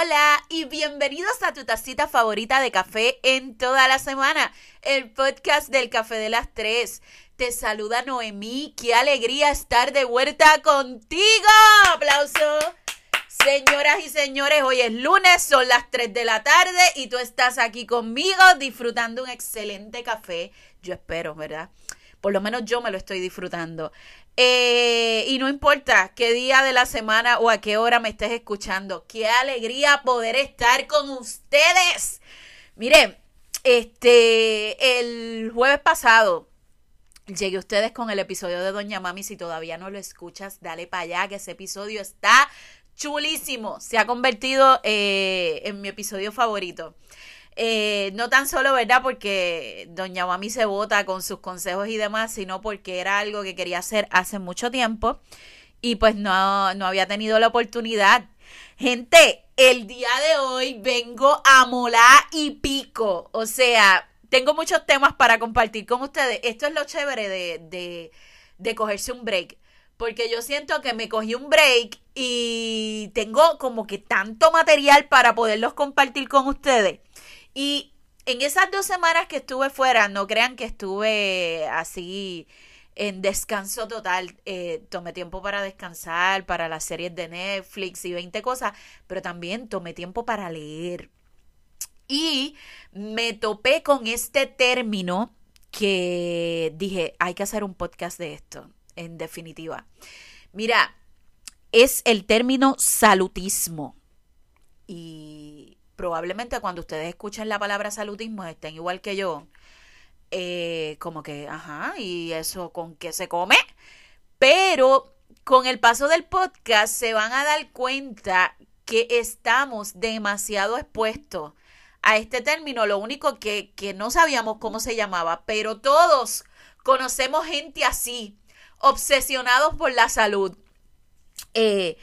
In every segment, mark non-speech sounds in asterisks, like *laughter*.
Hola y bienvenidos a tu tacita favorita de café en toda la semana, el podcast del Café de las Tres. Te saluda Noemí, qué alegría estar de vuelta contigo. Aplauso. Señoras y señores, hoy es lunes, son las 3 de la tarde y tú estás aquí conmigo disfrutando un excelente café. Yo espero, ¿verdad? Por lo menos yo me lo estoy disfrutando. Eh, y no importa qué día de la semana o a qué hora me estés escuchando, qué alegría poder estar con ustedes. Miren, este, el jueves pasado llegué a ustedes con el episodio de Doña Mami. Si todavía no lo escuchas, dale para allá, que ese episodio está chulísimo. Se ha convertido eh, en mi episodio favorito. Eh, no tan solo, ¿verdad? Porque doña Mami se vota con sus consejos y demás, sino porque era algo que quería hacer hace mucho tiempo y pues no, no había tenido la oportunidad. Gente, el día de hoy vengo a molar y pico. O sea, tengo muchos temas para compartir con ustedes. Esto es lo chévere de, de, de cogerse un break. Porque yo siento que me cogí un break y tengo como que tanto material para poderlos compartir con ustedes y en esas dos semanas que estuve fuera, no crean que estuve así en descanso total. Eh, tomé tiempo para descansar, para las series de Netflix y 20 cosas, pero también tomé tiempo para leer. Y me topé con este término que dije, hay que hacer un podcast de esto, en definitiva. Mira, es el término salutismo. Y probablemente cuando ustedes escuchen la palabra saludismo estén igual que yo. Eh, como que, ajá, ¿y eso con qué se come? Pero con el paso del podcast se van a dar cuenta que estamos demasiado expuestos a este término. Lo único que, que no sabíamos cómo se llamaba, pero todos conocemos gente así, obsesionados por la salud. Eh,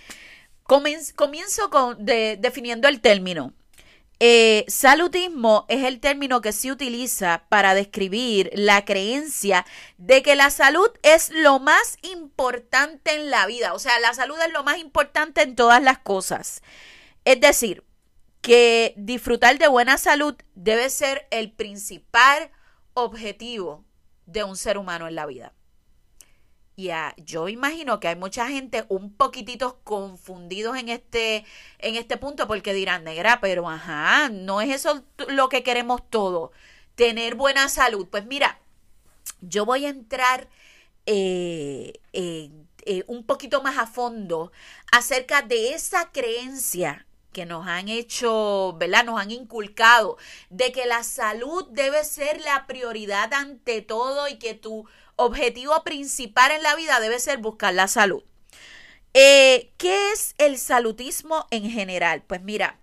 comienzo con, definiendo el término. Eh, salutismo es el término que se utiliza para describir la creencia de que la salud es lo más importante en la vida. O sea, la salud es lo más importante en todas las cosas. Es decir, que disfrutar de buena salud debe ser el principal objetivo de un ser humano en la vida. Y yo imagino que hay mucha gente un poquitito confundidos en este, en este punto porque dirán, negra, pero ajá, no es eso lo que queremos todos, tener buena salud. Pues mira, yo voy a entrar eh, eh, un poquito más a fondo acerca de esa creencia que nos han hecho, ¿verdad? Nos han inculcado de que la salud debe ser la prioridad ante todo y que tú objetivo principal en la vida debe ser buscar la salud. Eh, ¿Qué es el salutismo en general? Pues mira,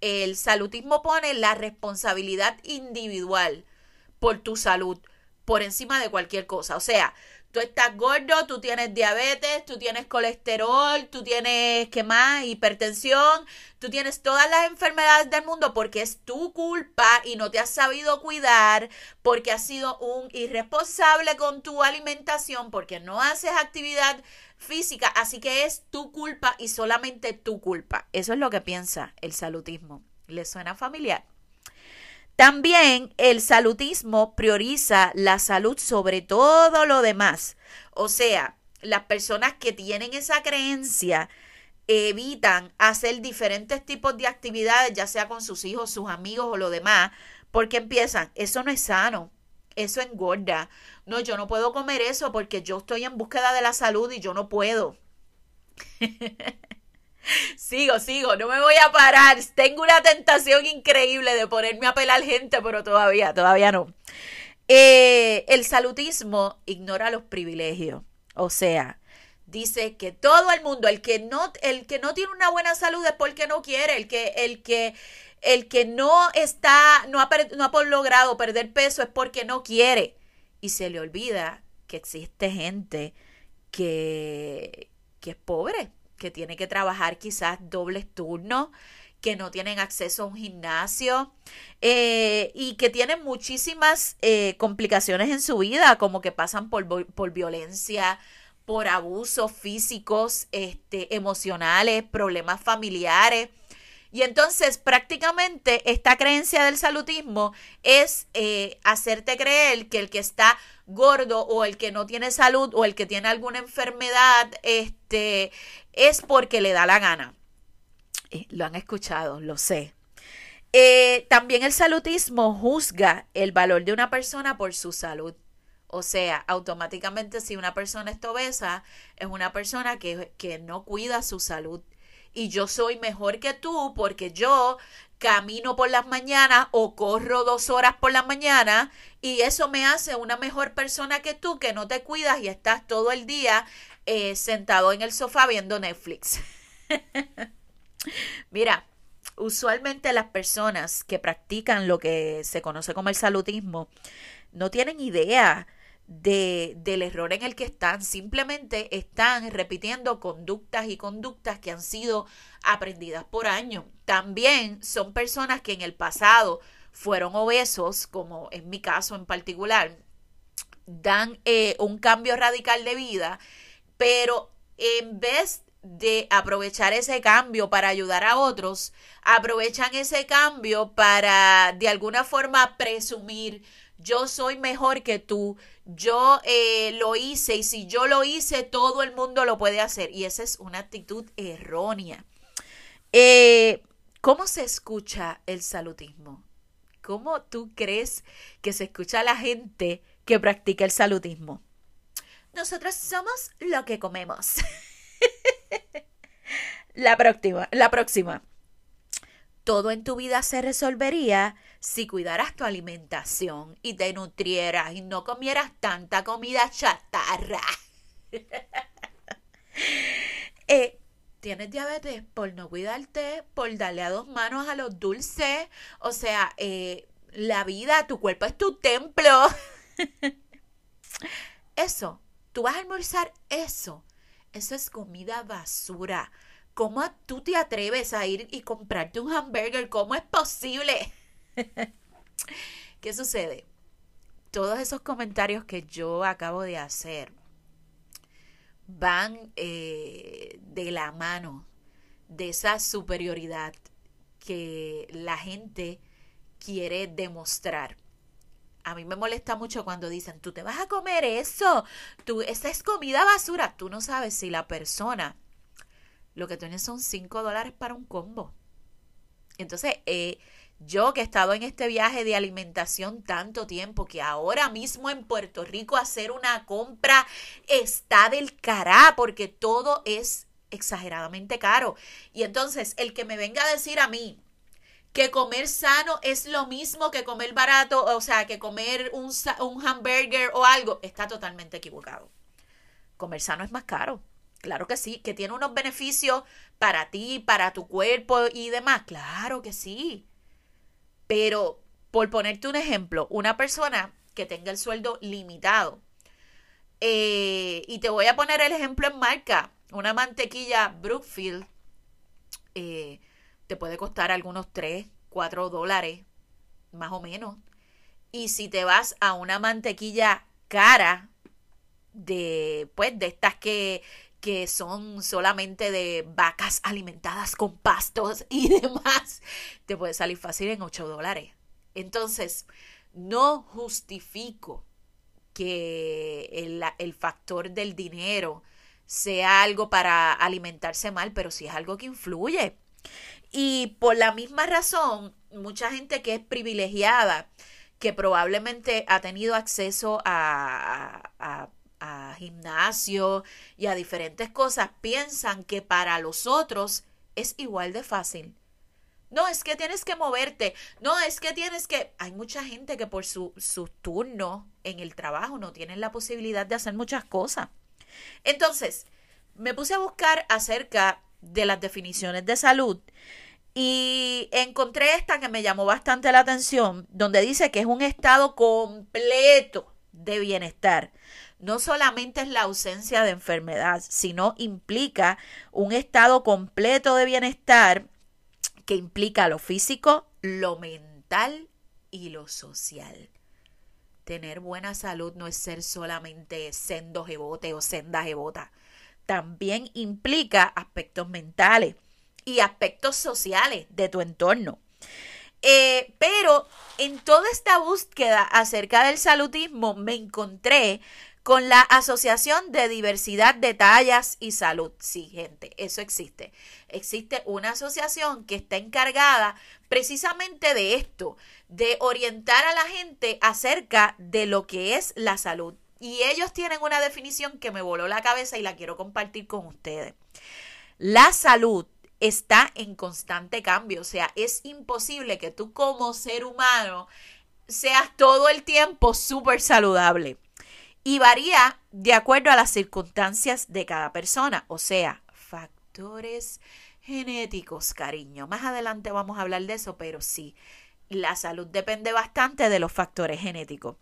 el salutismo pone la responsabilidad individual por tu salud por encima de cualquier cosa. O sea, tú estás gordo, tú tienes diabetes, tú tienes colesterol, tú tienes, ¿qué más? Hipertensión, tú tienes todas las enfermedades del mundo porque es tu culpa y no te has sabido cuidar, porque has sido un irresponsable con tu alimentación, porque no haces actividad física, así que es tu culpa y solamente tu culpa. Eso es lo que piensa el salutismo. ¿Le suena familiar? También el salutismo prioriza la salud sobre todo lo demás. O sea, las personas que tienen esa creencia evitan hacer diferentes tipos de actividades, ya sea con sus hijos, sus amigos o lo demás, porque empiezan, eso no es sano, eso engorda. No, yo no puedo comer eso porque yo estoy en búsqueda de la salud y yo no puedo. *laughs* Sigo, sigo, no me voy a parar. Tengo una tentación increíble de ponerme a pelar gente, pero todavía, todavía no. Eh, el salutismo ignora los privilegios. O sea, dice que todo el mundo, el que no, el que no tiene una buena salud es porque no quiere, el que, el que, el que no está, no ha, no ha logrado perder peso es porque no quiere. Y se le olvida que existe gente que, que es pobre, que tiene que trabajar quizás dobles turnos, que no tienen acceso a un gimnasio eh, y que tienen muchísimas eh, complicaciones en su vida, como que pasan por, por violencia, por abusos físicos, este, emocionales, problemas familiares. Y entonces prácticamente esta creencia del salutismo es eh, hacerte creer que el que está gordo o el que no tiene salud o el que tiene alguna enfermedad este, es porque le da la gana. Eh, lo han escuchado, lo sé. Eh, también el salutismo juzga el valor de una persona por su salud. O sea, automáticamente si una persona es obesa, es una persona que, que no cuida su salud y yo soy mejor que tú porque yo camino por las mañanas o corro dos horas por la mañana y eso me hace una mejor persona que tú que no te cuidas y estás todo el día eh, sentado en el sofá viendo Netflix. *laughs* Mira, usualmente las personas que practican lo que se conoce como el salutismo no tienen idea de, del error en el que están, simplemente están repitiendo conductas y conductas que han sido aprendidas por años. También son personas que en el pasado fueron obesos, como en mi caso en particular, dan eh, un cambio radical de vida, pero en vez de aprovechar ese cambio para ayudar a otros, aprovechan ese cambio para de alguna forma presumir yo soy mejor que tú, yo eh, lo hice y si yo lo hice, todo el mundo lo puede hacer. Y esa es una actitud errónea. Eh, ¿Cómo se escucha el salutismo? ¿Cómo tú crees que se escucha a la gente que practica el salutismo? Nosotros somos lo que comemos. *laughs* la próxima, la próxima. Todo en tu vida se resolvería si cuidaras tu alimentación y te nutrieras y no comieras tanta comida chatarra. *laughs* Eh, tienes diabetes por no cuidarte, por darle a dos manos a los dulces. O sea, eh, la vida, tu cuerpo es tu templo. *laughs* eso, tú vas a almorzar eso. Eso es comida basura. ¿Cómo tú te atreves a ir y comprarte un hamburger? ¿Cómo es posible? *laughs* ¿Qué sucede? Todos esos comentarios que yo acabo de hacer van eh, de la mano de esa superioridad que la gente quiere demostrar. A mí me molesta mucho cuando dicen, tú te vas a comer eso, tú, esa es comida basura. Tú no sabes si la persona lo que tiene son 5 dólares para un combo. Entonces, eh, yo que he estado en este viaje de alimentación tanto tiempo que ahora mismo en Puerto Rico hacer una compra está del cará porque todo es exageradamente caro. Y entonces el que me venga a decir a mí que comer sano es lo mismo que comer barato, o sea, que comer un, un hamburger o algo, está totalmente equivocado. Comer sano es más caro. Claro que sí, que tiene unos beneficios para ti, para tu cuerpo y demás. Claro que sí. Pero, por ponerte un ejemplo, una persona que tenga el sueldo limitado, eh, y te voy a poner el ejemplo en marca, una mantequilla Brookfield eh, te puede costar algunos 3, 4 dólares, más o menos. Y si te vas a una mantequilla cara, de, pues, de estas que, que son solamente de vacas alimentadas con pastos y *laughs* demás, te puede salir fácil en 8 dólares. Entonces, no justifico que el, el, factor del dinero sea algo para alimentarse mal, pero sí es algo que influye. Y por la misma razón, mucha gente que es privilegiada, que probablemente ha tenido acceso a, a gimnasio y a diferentes cosas, piensan que para los otros es igual de fácil. No, es que tienes que moverte. No, es que tienes que... Hay mucha gente que por su, su turno en el trabajo no tienen la posibilidad de hacer muchas cosas. Entonces, me puse a buscar acerca de las definiciones de salud y encontré esta que me llamó bastante la atención, donde dice que es un estado completo de bienestar no solamente es la ausencia de enfermedad, sino implica un estado completo de bienestar que implica lo físico, lo mental y lo social. Tener buena salud no es ser solamente sendo jebote o senda jebota. También implica aspectos mentales. y aspectos sociales de tu entorno. Eh, pero en toda esta búsqueda acerca del salutismo me encontré con la Asociación de Diversidad de Tallas y Salud. Sí, gente, eso existe. Existe una asociación que está encargada precisamente de esto, de orientar a la gente acerca de lo que es la salud. Y ellos tienen una definición que me voló la cabeza y la quiero compartir con ustedes. La salud está en constante cambio, o sea, es imposible que tú como ser humano seas todo el tiempo súper saludable. Y varía de acuerdo a las circunstancias de cada persona, o sea, factores genéticos, cariño. Más adelante vamos a hablar de eso, pero sí, la salud depende bastante de los factores genéticos.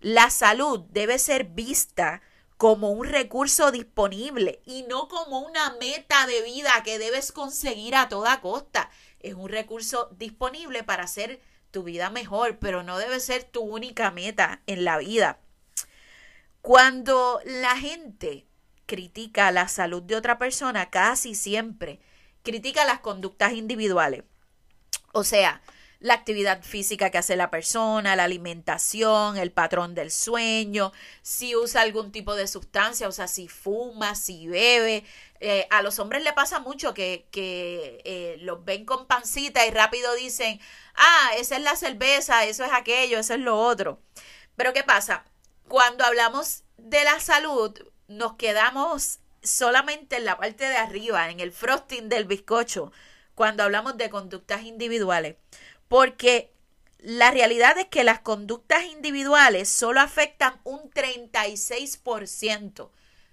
La salud debe ser vista como un recurso disponible y no como una meta de vida que debes conseguir a toda costa. Es un recurso disponible para hacer tu vida mejor, pero no debe ser tu única meta en la vida. Cuando la gente critica la salud de otra persona, casi siempre critica las conductas individuales. O sea, la actividad física que hace la persona, la alimentación, el patrón del sueño, si usa algún tipo de sustancia, o sea, si fuma, si bebe. Eh, a los hombres le pasa mucho que, que eh, los ven con pancita y rápido dicen, ah, esa es la cerveza, eso es aquello, eso es lo otro. Pero ¿qué pasa? Cuando hablamos de la salud, nos quedamos solamente en la parte de arriba, en el frosting del bizcocho, cuando hablamos de conductas individuales porque la realidad es que las conductas individuales solo afectan un 36%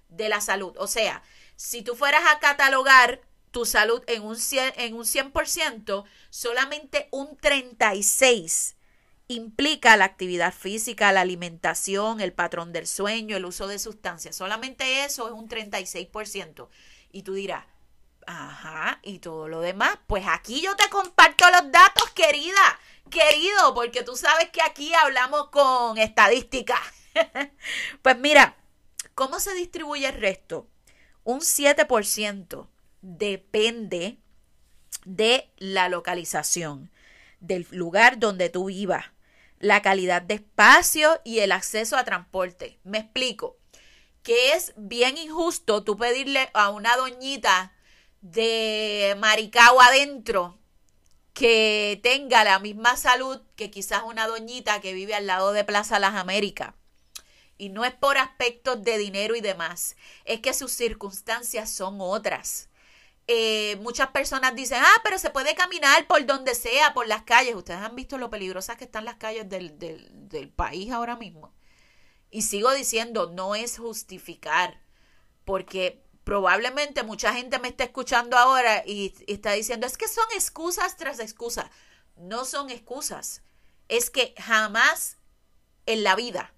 de la salud. O sea, si tú fueras a catalogar tu salud en un 100%, en un 100% solamente un 36% implica la actividad física, la alimentación, el patrón del sueño, el uso de sustancias. Solamente eso es un 36%. Y tú dirás, Ajá, y todo lo demás. Pues aquí yo te comparto los datos, querida, querido, porque tú sabes que aquí hablamos con estadística. *laughs* pues mira, ¿cómo se distribuye el resto? Un 7% depende de la localización, del lugar donde tú vivas, la calidad de espacio y el acceso a transporte. Me explico. Que es bien injusto tú pedirle a una doñita de Maricao adentro que tenga la misma salud que quizás una doñita que vive al lado de Plaza Las Américas. Y no es por aspectos de dinero y demás, es que sus circunstancias son otras. Eh, muchas personas dicen, ah, pero se puede caminar por donde sea, por las calles. Ustedes han visto lo peligrosas que están las calles del, del, del país ahora mismo. Y sigo diciendo, no es justificar, porque probablemente mucha gente me está escuchando ahora y, está diciendo, es que son excusas tras excusas. No son excusas. Es que jamás en la vida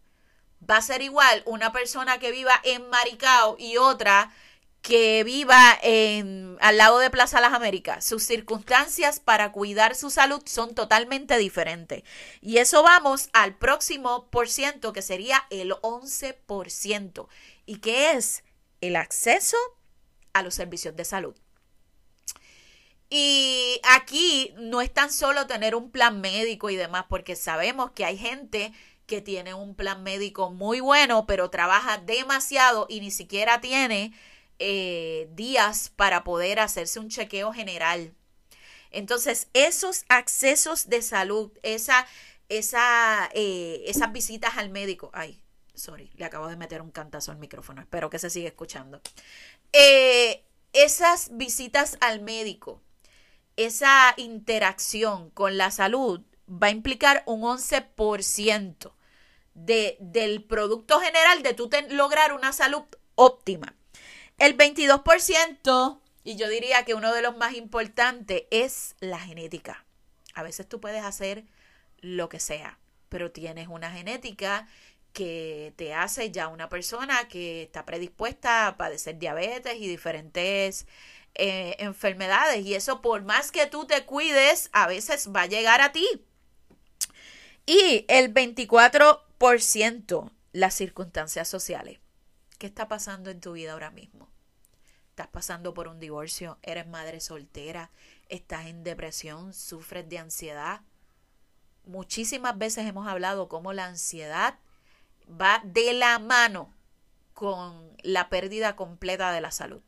va a ser igual una persona que viva en Maricao y otra que viva en, al lado de Plaza Las Américas. Sus circunstancias para cuidar su salud son totalmente diferentes. Y eso vamos al próximo por ciento, que sería el 11%. ¿Y qué es? El acceso a los servicios de salud. Y aquí no es tan solo tener un plan médico y demás, porque sabemos que hay gente que tiene un plan médico muy bueno, pero trabaja demasiado y ni siquiera tiene eh, días para poder hacerse un chequeo general. Entonces, esos accesos de salud, esa, esa, eh, esas visitas al médico, ay, Sorry, le acabo de meter un cantazo al micrófono. Espero que se siga escuchando. Eh, esas visitas al médico, esa interacción con la salud va a implicar un 11% de, del producto general de tú lograr una salud óptima. El 22%, y yo diría que uno de los más importantes, es la genética. A veces tú puedes hacer lo que sea, pero tienes una genética que te hace ya una persona que está predispuesta a padecer diabetes y diferentes eh, enfermedades. Y eso por más que tú te cuides, a veces va a llegar a ti. Y el 24%, las circunstancias sociales. ¿Qué está pasando en tu vida ahora mismo? estás pasando por un divorcio, eres madre soltera, estás en depresión, sufres de ansiedad. Muchísimas veces hemos hablado cómo la ansiedad va de la mano con la pérdida completa de la salud,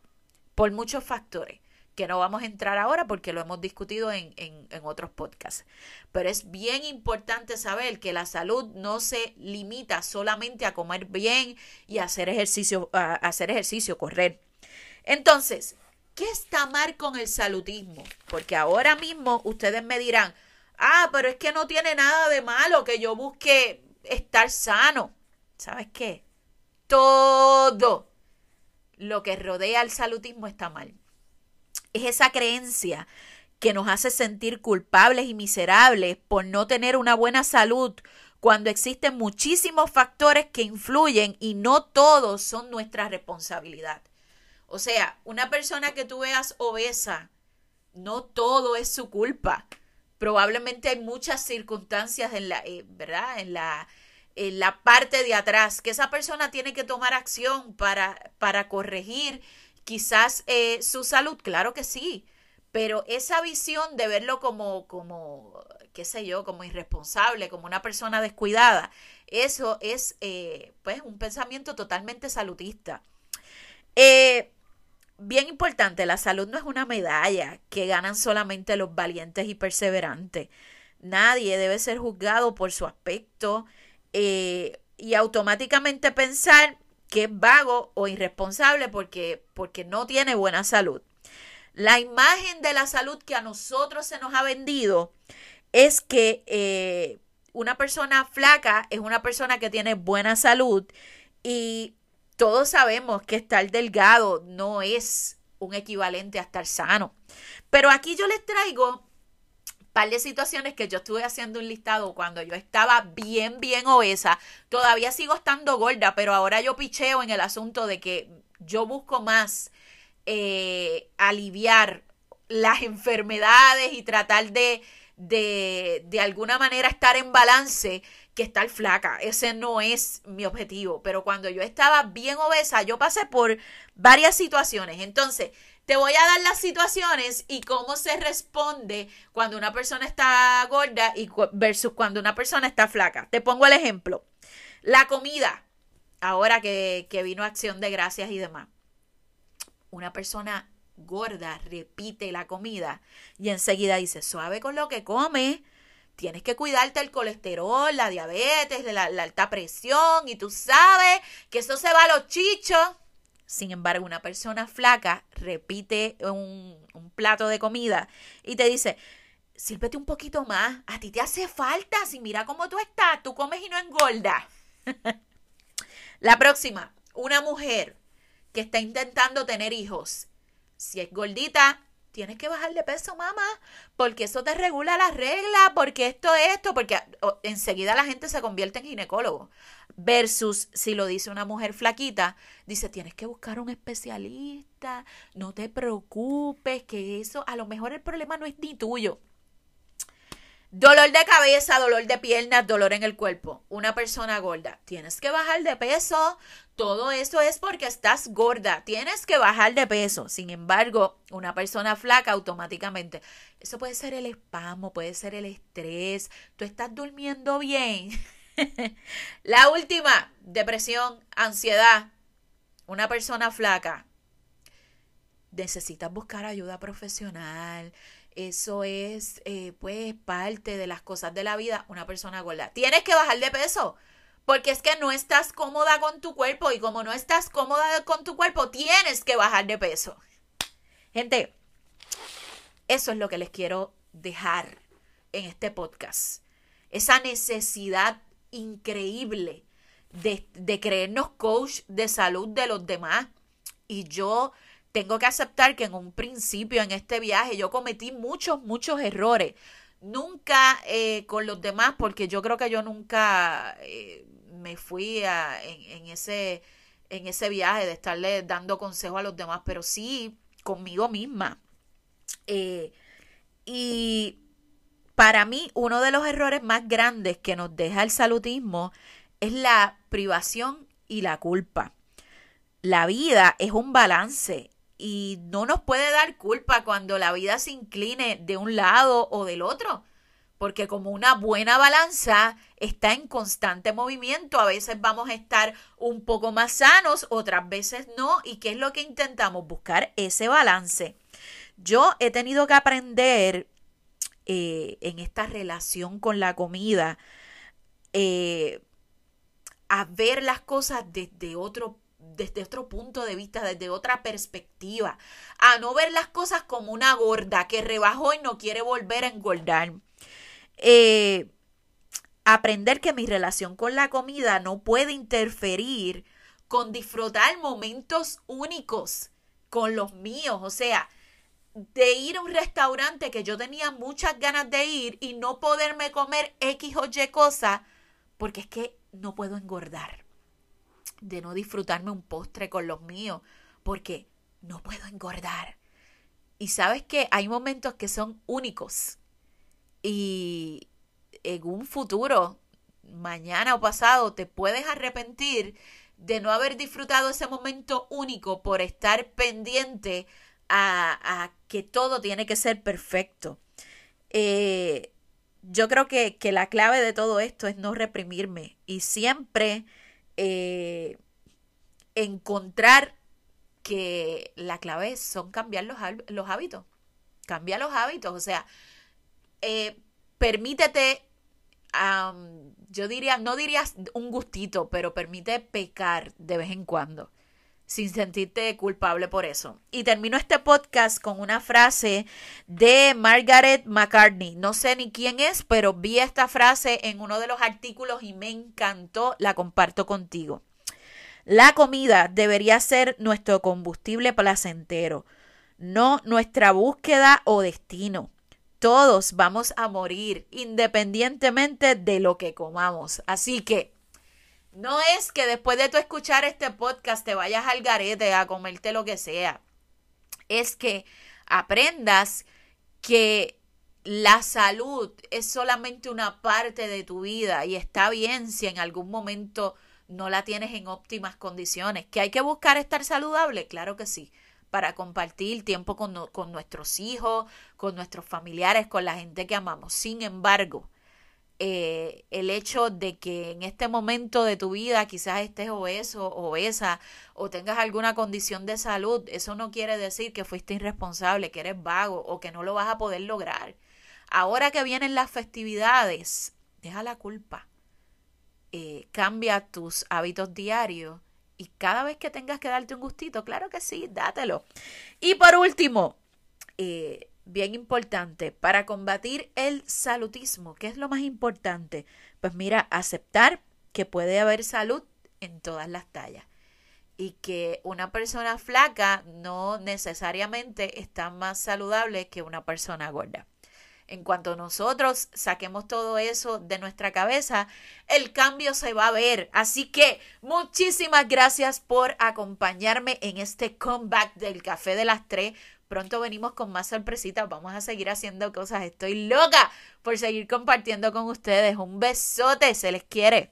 por muchos factores que no vamos a entrar ahora porque lo hemos discutido en, en, otros podcasts. Pero es bien importante saber que la salud no se limita solamente a comer bien y hacer ejercicio, a hacer ejercicio, correr. Entonces, ¿qué está mal con el salutismo? Porque ahora mismo ustedes me dirán, ah, pero es que no tiene nada de malo que yo busque estar sano. ¿Sabes qué? Todo lo que rodea al salutismo está mal. Es esa creencia que nos hace sentir culpables y miserables por no tener una buena salud cuando existen muchísimos factores que influyen y no todos son nuestra responsabilidad. O sea, una persona que tú veas obesa, no todo es su culpa. Probablemente hay muchas circunstancias en la, eh, ¿verdad? En la, la parte de atrás que esa persona tiene que tomar acción para, para corregir quizás eh, su salud, claro que sí, pero esa visión de verlo como, como, qué sé yo, como irresponsable, como una persona descuidada, eso es eh, pues un pensamiento totalmente salutista. Eh, bien importante, la salud no es una medalla que ganan solamente los valientes y perseverantes. Nadie debe ser juzgado por su aspecto y automáticamente pensar que es vago o irresponsable porque, porque no tiene buena salud. La imagen de la salud que a nosotros se nos ha vendido es que eh, una persona flaca es una persona que tiene buena salud y todos sabemos que estar delgado no es un equivalente a estar sano. Pero aquí yo les traigo par de situaciones que yo estuve haciendo un listado cuando yo estaba bien, bien obesa. Todavía sigo estando gorda, pero ahora yo picheo en el asunto de que yo busco más eh, aliviar las enfermedades y tratar de, de, de alguna manera estar en balance que estar flaca. Ese no es mi objetivo. Pero cuando yo estaba bien obesa, yo pasé por varias situaciones. Entonces, te voy a dar las situaciones y cómo se responde cuando una persona está gorda y versus cuando una persona está flaca. Te pongo el ejemplo. La comida, ahora que, que vino acción de gracias y demás. Una persona gorda repite la comida y enseguida dice, suave con lo que come. Tienes que cuidarte el colesterol, la diabetes, la, la alta presión y tú sabes que eso se va a los chichos. Sin embargo, una persona flaca repite un, plato de comida y te dice, sírvete un poquito más, a ti te hace falta, si mira cómo tú estás, tú comes y no engordas. *laughs* La próxima, una mujer que está intentando tener hijos. Si es gordita, tienes que bajar de peso, mamá, porque eso te regula las reglas, porque esto, esto, porque enseguida la gente se convierte en ginecólogo. Versus si lo dice una mujer flaquita, dice, tienes que buscar un especialista, no te preocupes, que eso, a lo mejor el problema no es ni tuyo. Dolor de cabeza, dolor de piernas, dolor en el cuerpo. Una persona gorda. Tienes que bajar de peso. Todo eso es porque estás gorda. Tienes que bajar de peso. Sin embargo, una persona flaca automáticamente. Eso puede ser el espasmo, puede ser el estrés. Tú estás durmiendo bien. *laughs* La última, depresión, ansiedad. Una persona flaca. Necesitas buscar ayuda profesional eso es, eh, pues, parte de las cosas de la vida, una persona gorda. Tienes que bajar de peso, porque es que no estás cómoda con tu cuerpo y como no estás cómoda con tu cuerpo, tienes que bajar de peso. Gente, eso es lo que les quiero dejar en este podcast. Esa necesidad increíble de, de creernos coach de salud de los demás. Y yo tengo que aceptar que en un principio en este viaje yo cometí muchos, muchos errores. Nunca eh, con los demás, porque yo creo que yo nunca eh, me fui a, en, ese, en ese viaje de estarle dando consejo a los demás, pero sí conmigo misma. Eh, y para mí, uno de los errores más grandes que nos deja el salutismo es la privación y la culpa. La vida es un balance y no nos puede dar culpa cuando la vida se incline de un lado o del otro porque como una buena balanza está en constante movimiento, a veces vamos a estar un poco más sanos, otras veces no, y qué es lo que intentamos buscar ese balance. Yo he tenido que aprender eh, en esta relación con la comida eh, a ver las cosas desde otro desde otro punto de vista, desde otra perspectiva, a no ver las cosas como una gorda que rebajó y no quiere volver a engordar. Eh, aprender que mi relación con la comida no puede interferir con disfrutar momentos únicos con los míos. O sea, de ir a un restaurante que yo tenía muchas ganas de ir y no poderme comer X o Y cosa, porque es que no puedo engordar. De no disfrutarme un postre con los míos, porque no puedo engordar. Y sabes que hay momentos que son únicos y en un futuro, mañana o pasado, te puedes arrepentir de no haber disfrutado ese momento único por estar pendiente a, que todo tiene que ser perfecto. Eh, yo creo que, la clave de todo esto es no reprimirme y siempre eh, encontrar que la clave son cambiar los, los hábitos. Cambia los hábitos, o sea, eh, permítete, yo diría, no dirías un gustito, pero permite pecar de vez en cuando sin sentirte culpable por eso. Y termino este podcast con una frase de Margaret McCartney. No sé ni quién es, pero vi esta frase en uno de los artículos y me encantó, la comparto contigo. La comida debería ser nuestro combustible placentero, no nuestra búsqueda o destino. Todos vamos a morir independientemente de lo que comamos. Así que no es que después de tu escuchar este podcast te vayas al garete a comerte lo que sea. Es que aprendas que la salud es solamente una parte de tu vida y está bien si en algún momento no la tienes en óptimas condiciones. ¿Que hay que buscar estar saludable? Claro que sí para compartir tiempo con, con nuestros hijos, con nuestros familiares, con la gente que amamos. Sin embargo, eh, el hecho de que en este momento de tu vida quizás estés obeso, obesa o tengas alguna condición de salud, eso no quiere decir que fuiste irresponsable, que eres vago o que no lo vas a poder lograr. Ahora que vienen las festividades, deja la culpa. Eh, cambia tus hábitos diarios y cada vez que tengas que darte un gustito, claro que sí, dátelo. Y por último, eh, bien importante, para combatir el salutismo, ¿qué es lo más importante? Pues mira, aceptar que puede haber salud en todas las tallas y que una persona flaca no necesariamente está más saludable que una persona gorda. En cuanto nosotros saquemos todo eso de nuestra cabeza, el cambio se va a ver. Así que muchísimas gracias por acompañarme en este comeback del Café de las Tres. Pronto venimos con más sorpresitas. Vamos a seguir haciendo cosas. Estoy loca por seguir compartiendo con ustedes. Un besote. Se les quiere.